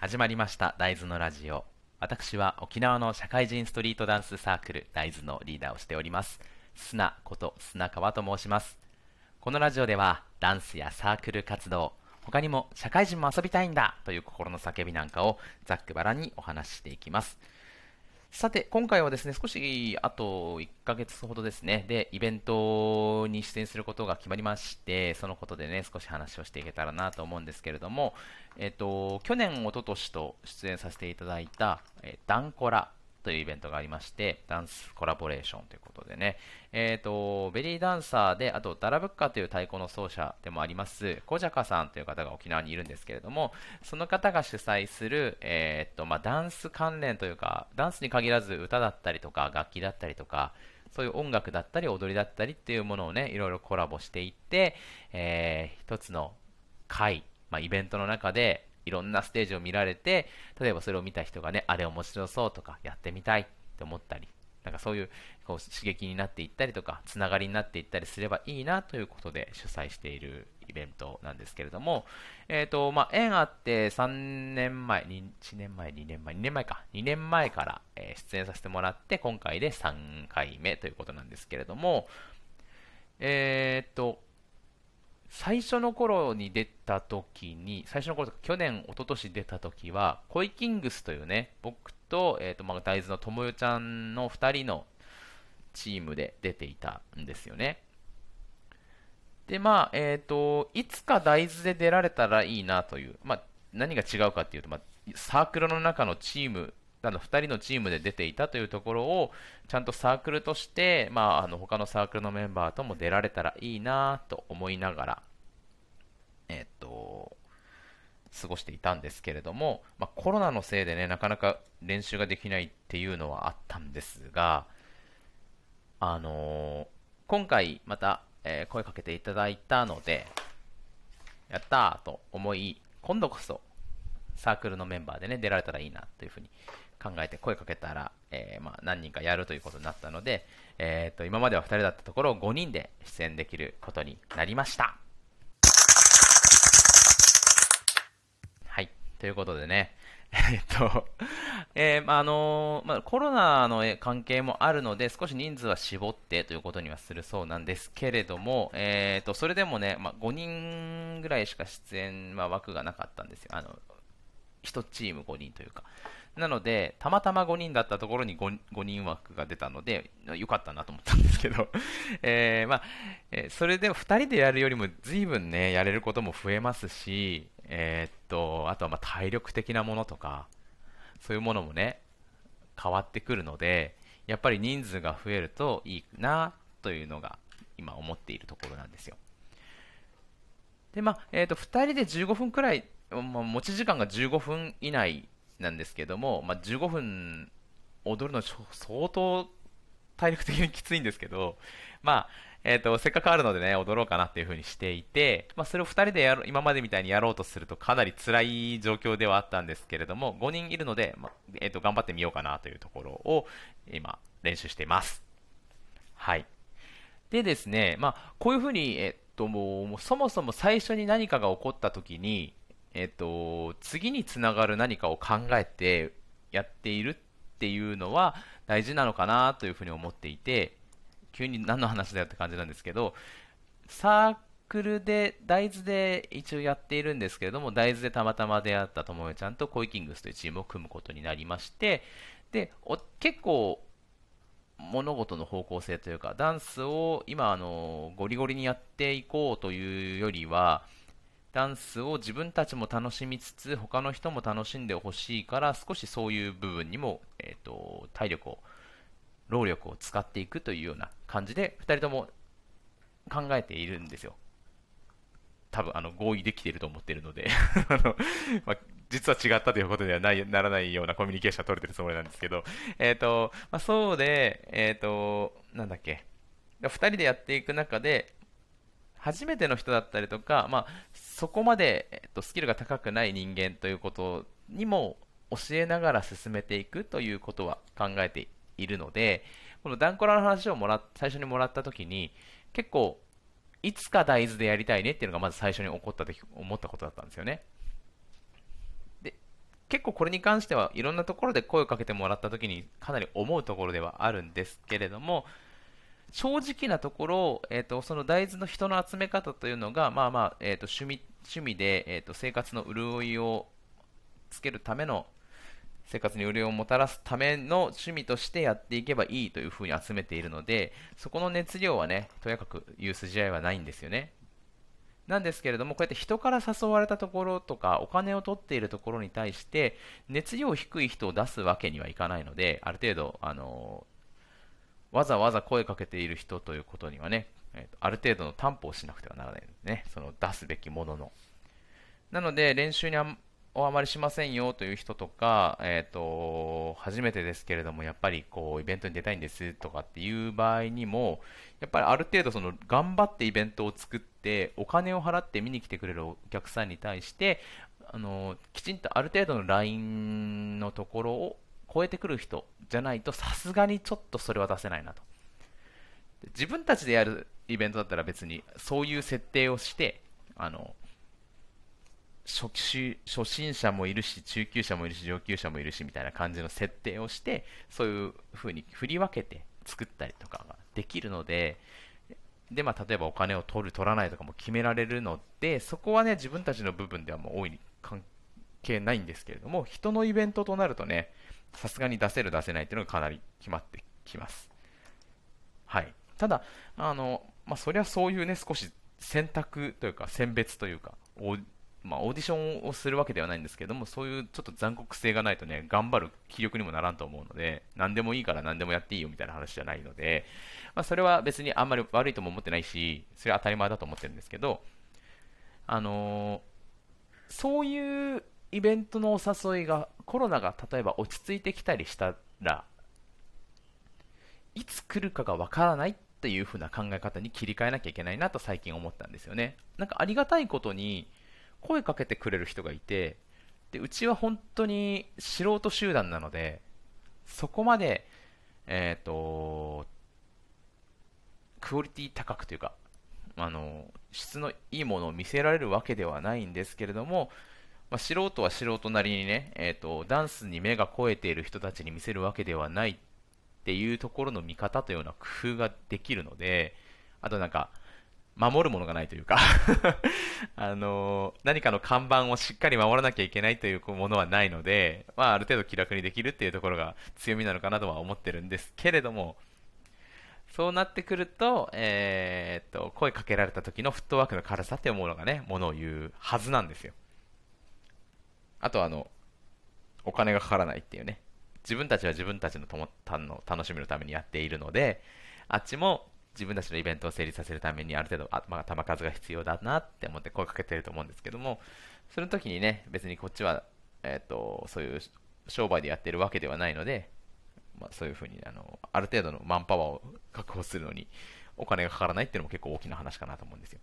始まりました大豆のラジオ。私は沖縄の社会人ストリートダンスサークル大豆のリーダーをしております。砂こと砂川と申します。このラジオではダンスやサークル活動他にも社会人も遊びたいんだという心の叫びなんかをざっくばらにお話ししていきます。さて、今回はですね、少しあと1ヶ月ほどですね、で、イベントに出演することが決まりまして、そのことでね、少し話をしていけたらなと思うんですけれども、えっと、去年、おととしと出演させていただいた、えダンコラというイベントがありまして、ダンスコラボレーションということでね、えっ、ー、と、ベリーダンサーで、あと、ダラブッカという太鼓の奏者でもあります、コジャカさんという方が沖縄にいるんですけれども、その方が主催する、えっ、ー、と、まあ、ダンス関連というか、ダンスに限らず歌だったりとか、楽器だったりとか、そういう音楽だったり踊りだったりっていうものをね、いろいろコラボしていって、えー、一つの会、まあ、イベントの中でいろんなステージを見られて、例えばそれを見た人がね、あれ面白そうとか、やってみたいって思ったり、なんかそういうこう刺激になっていったりとか、つながりになっていったりすればいいなということで主催しているイベントなんですけれども、えっ、ー、と、まあ、縁あって3年前、1年前、2年前、2年前か、2年前から、え、出演させてもらって、今回で3回目ということなんですけれども、えっ、ー、と、最初の頃に出た時に、最初の頃とか去年、一昨年出た時は、コイキングスというね、僕と、えっ、ー、と、まあ、大豆のともよちゃんの2人のチームで出ていたんですよね。で、まあ、えっ、ー、と、いつか大豆で出られたらいいなという、まあ、何が違うかっていうと、まあ、サークルの中のチーム、あの2人のチームで出ていたというところを、ちゃんとサークルとして、まあ、あの他のサークルのメンバーとも出られたらいいなと思いながら、えっと、過ごしていたんですけれども、まあ、コロナのせいでね、なかなか練習ができないっていうのはあったんですが、あのー、今回また、えー、声かけていただいたので、やったーと思い、今度こそサークルのメンバーでね、出られたらいいなというふうに考えて声かけたら、えー、まあ、何人かやるということになったので、えー、と今までは2人だったところを5人で出演できることになりました。はいということでね、えっと、えー、まあ、あのまあ、コロナの関係もあるので、少し人数は絞ってということにはするそうなんですけれども、えー、と、それでもね、まあ、5人ぐらいしか出演、まあ、枠がなかったんですよ。あの、1チーム5人というか。なので、たまたま5人だったところに 5, 5人枠が出たので、よかったなと思ったんですけど、えー、まあ、えー、それで2人でやるよりも随分ね、やれることも増えますし、えー、っと、あとはま体力的なものとか、そういうものもね、変わってくるので、やっぱり人数が増えるといいなというのが今思っているところなんですよ。で、まあ、えー、と、2人で15分くらい、まあ、持ち時間が15分以内なんですけども、まあ、15分踊るの相当体力的にきついんですけど、まあ、えっ、ー、と、せっかくあるのでね、踊ろうかなっていう風にしていて、まあ、それを2人でやろ今までみたいにやろうとするとかなり辛い状況ではあったんですけれども、5人いるので、まあ、えっ、ー、と、頑張ってみようかなというところを今、練習しています。はい。でですね、まあ、こういう風に、えっ、と、もう、そもそも最初に何かが起こった時に、えっ、と、次につながる何かを考えてやっているっていうのは大事なのかなというふうに思っていて、急に何の話だよって感じなんですけど、サークルで、大豆で一応やっているんですけれども、大豆でたまたま出会ったともえちゃんとコイキングスというチームを組むことになりまして、で、結構、物事の方向性というか、ダンスを今、あの、ゴリゴリにやっていこうというよりは、ダンスを自分たちも楽しみつつ、他の人も楽しんでほしいから、少しそういう部分にも、えーと体力を労力を使っていくというような感じで、2人とも考えているんですよ。多分あの合意できていると思っているので。あの、まあ、実は違ったということではないならないようなコミュニケーションを取れてるつもりなんですけど、えーとまあ、そうで、えーと、なんだっけ、2人でやっていく中で、初めての人だったりとか、まあ、そこまで、えーとスキルが高くない人間ということにも教えながら進めていくということは考えているので、このダンコラの話をもら最初にもらった時に、結構、いつか大豆でやりたいねっていうのがまず最初に起こった時思ったことだったんですよね。で、結構これに関してはいろんなところで声をかけてもらった時にかなり思うところではあるんですけれども、正直なところ、えーと、その大豆の人の集め方というのが、まあまあえーと、趣味趣味で、えーと、生活の潤いをつけるための生活に潤いをもたらすための趣味としてやっていけばいいというふうに集めているので、そこの熱量はね、とやかく言う筋合いはないんですよね。なんですけれども、こうやって人から誘われたところとか、お金を取っているところに対して、熱量低い人を出すわけにはいかないので、ある程度、あのわざわざ声かけている人ということにはね、えー、ある程度の担保をしなくてはならないんでね、その出すべきものの。なので、練習にあをあまりしませんよという人とか、えーと、初めてですけれども、やっぱりこうイベントに出たいんですとかっていう場合にも、やっぱりある程度その頑張ってイベントを作って、お金を払って見に来てくれるお客さんに対して、あのきちんとある程度のラインのところを超えてくる人じゃないと、さすがにちょっとそれは出せないなと。自分たちでやるイベントだったら別にそういう設定をして、あの初初心者もいるし、中級者もいるし、上級者もいるしみたいな感じの設定をして、そういう風に振り分けて作ったりとかができるので、で、まあ、例えばお金を取る、取らないとかも決められるので、そこはね、自分たちの部分ではもう大いに関係ないんですけれども、人のイベントとなるとね、さすがに出せる、出せないっていうのがかなり決まってきます。はい。ただ、あの、まあ、そりゃそういうね、少し選択というか、選別というか、まあ、オーディションをするわけではないんですけども、そういうちょっと残酷性がないとね、頑張る気力にもならんと思うので、何でもいいから何でもやっていいよみたいな話じゃないので、まあ、それは別にあんまり悪いとも思ってないし、それは当たり前だと思ってるんですけど、あのー、そういうイベントのお誘いが、コロナが例えば落ち着いてきたりしたら、いつ来るかがわからないっていう風な考え方に切り替えなきゃいけないなと最近思ったんですよね。なんかありがたいことに、声かけてくれる人がいて、でうちは本当に素人集団なので、そこまで、えっ、ー、と、クオリティ高くというか、あの、質のいいものを見せられるわけではないんですけれども、まあ、素人は素人なりにね、えーと、ダンスに目が肥えている人たちに見せるわけではないっていうところの見方というような工夫ができるので、あとなんか、守るものがないというか あの何かの看板をしっかり守らなきゃいけないというものはないので、まあ、ある程度気楽にできるっていうところが強みなのかなとは思ってるんですけれども、そうなってくると、えー、っと、声かけられた時のフットワークの軽さっていうものがね、ものを言うはずなんですよ。あとあの、お金がかからないっていうね。自分たちは自分たちのともたの楽しみのためにやっているので、あっちも自分たちのイベントを成立させるためにある程度あ、まあ、球数が必要だなって思って声かけてると思うんですけども、その時にね、別にこっちは、えっ、ー、と、そういう商売でやってるわけではないので、まあ、そういうふうにあの、ある程度のマンパワーを確保するのにお金がかからないっていうのも結構大きな話かなと思うんですよ。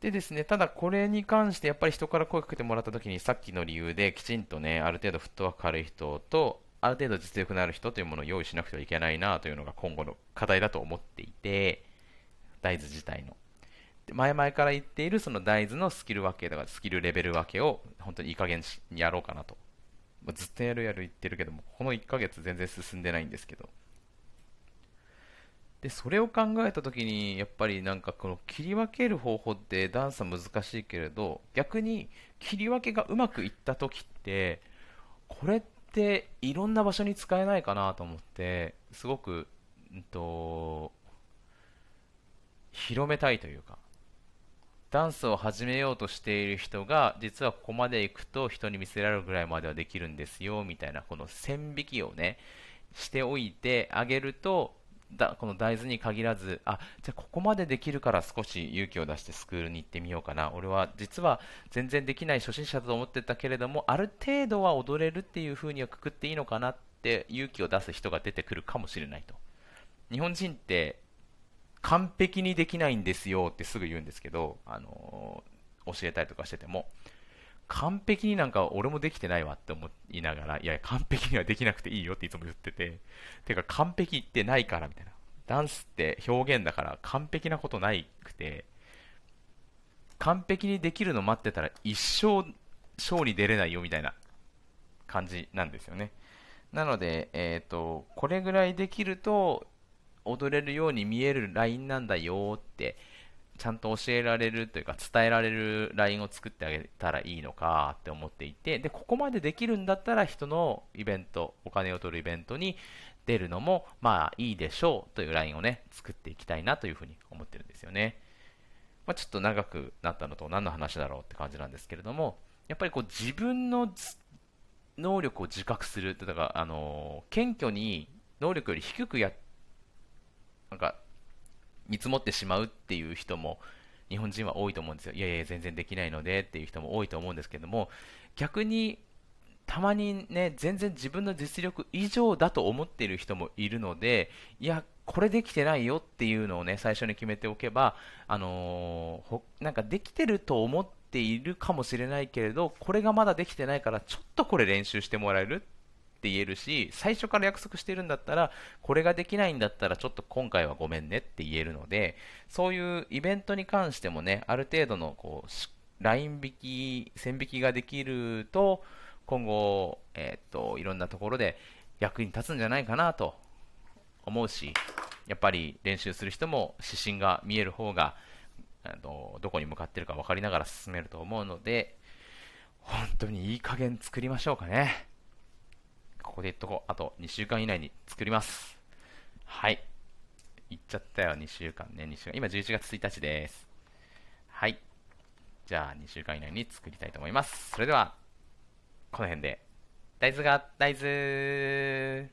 でですね、ただこれに関してやっぱり人から声かけてもらった時にさっきの理由できちんとね、ある程度フットワーク軽い人と、ある程度実力のある人というものを用意しなくてはいけないなというのが今後の課題だと思っていて、大豆自体の。前々から言っているその大豆のスキル分けとかスキルレベル分けを本当にいい加減にやろうかなと。ずっとやるやる言ってるけども、この1ヶ月全然進んでないんですけど。で、それを考えた時に、やっぱりなんかこの切り分ける方法ってダンスは難しいけれど、逆に切り分けがうまくいった時って、これっていろんな場所に使えないかなと思ってすごく、うんと、広めたいというかダンスを始めようとしている人が実はここまで行くと人に見せられるぐらいまではできるんですよみたいなこの線引きをねしておいてあげるとだこの大豆に限らず、あじゃあここまでできるから少し勇気を出してスクールに行ってみようかな、俺は実は全然できない初心者だと思ってたけれども、ある程度は踊れるっていう風にはくくっていいのかなって勇気を出す人が出てくるかもしれないと。日本人って完璧にできないんですよってすぐ言うんですけど、あのー、教えたりとかしてても、完璧になんか俺もできてないわって思いながら、いや、完璧にはできなくていいよっていつも言ってて、てか完璧ってないからみたいな。ダンスって表現だから完璧なことないくて、完璧にできるの待ってたら一生ショーに出れないよみたいな感じなんですよね。なので、えっ、ー、と、これぐらいできると踊れるように見えるラインなんだよってちゃんと教えられるというか伝えられる LINE を作ってあげたらいいのかって思っていてでここまでできるんだったら人のイベントお金を取るイベントに出るのもまあいいでしょうという LINE をね作っていきたいなというふうに思ってるんですよね、まあ、ちょっと長くなったのと何の話だろうって感じなんですけれどもやっぱりこう自分の能力を自覚するだからあの謙虚に能力より低くやなんか見積もってしまうっていう人も日本人は多いと思うんですよ。いやいや、全然できないのでっていう人も多いと思うんですけども、逆にたまにね、全然自分の実力以上だと思っている人もいるので、いや、これできてないよっていうのをね、最初に決めておけば、あのー、なんかできてると思っているかもしれないけれど、これがまだできてないから、ちょっとこれ練習してもらえるって言えるし、最初から約束してるんだったら、これができないんだったら、ちょっと今回はごめんねって言えるので、そういうイベントに関してもね、ある程度のこうライン引き、線引きができると、今後、えー、っと、いろんなところで役に立つんじゃないかなと思うし、やっぱり練習する人も指針が見える方が、あのどこに向かってるか分かりながら進めると思うので、本当にいい加減作りましょうかね。ここで言っとこう。あと2週間以内に作ります。はい。言っちゃったよ、2週間ね。2週間。今11月1日です。はい。じゃあ2週間以内に作りたいと思います。それでは、この辺で。大豆が、大豆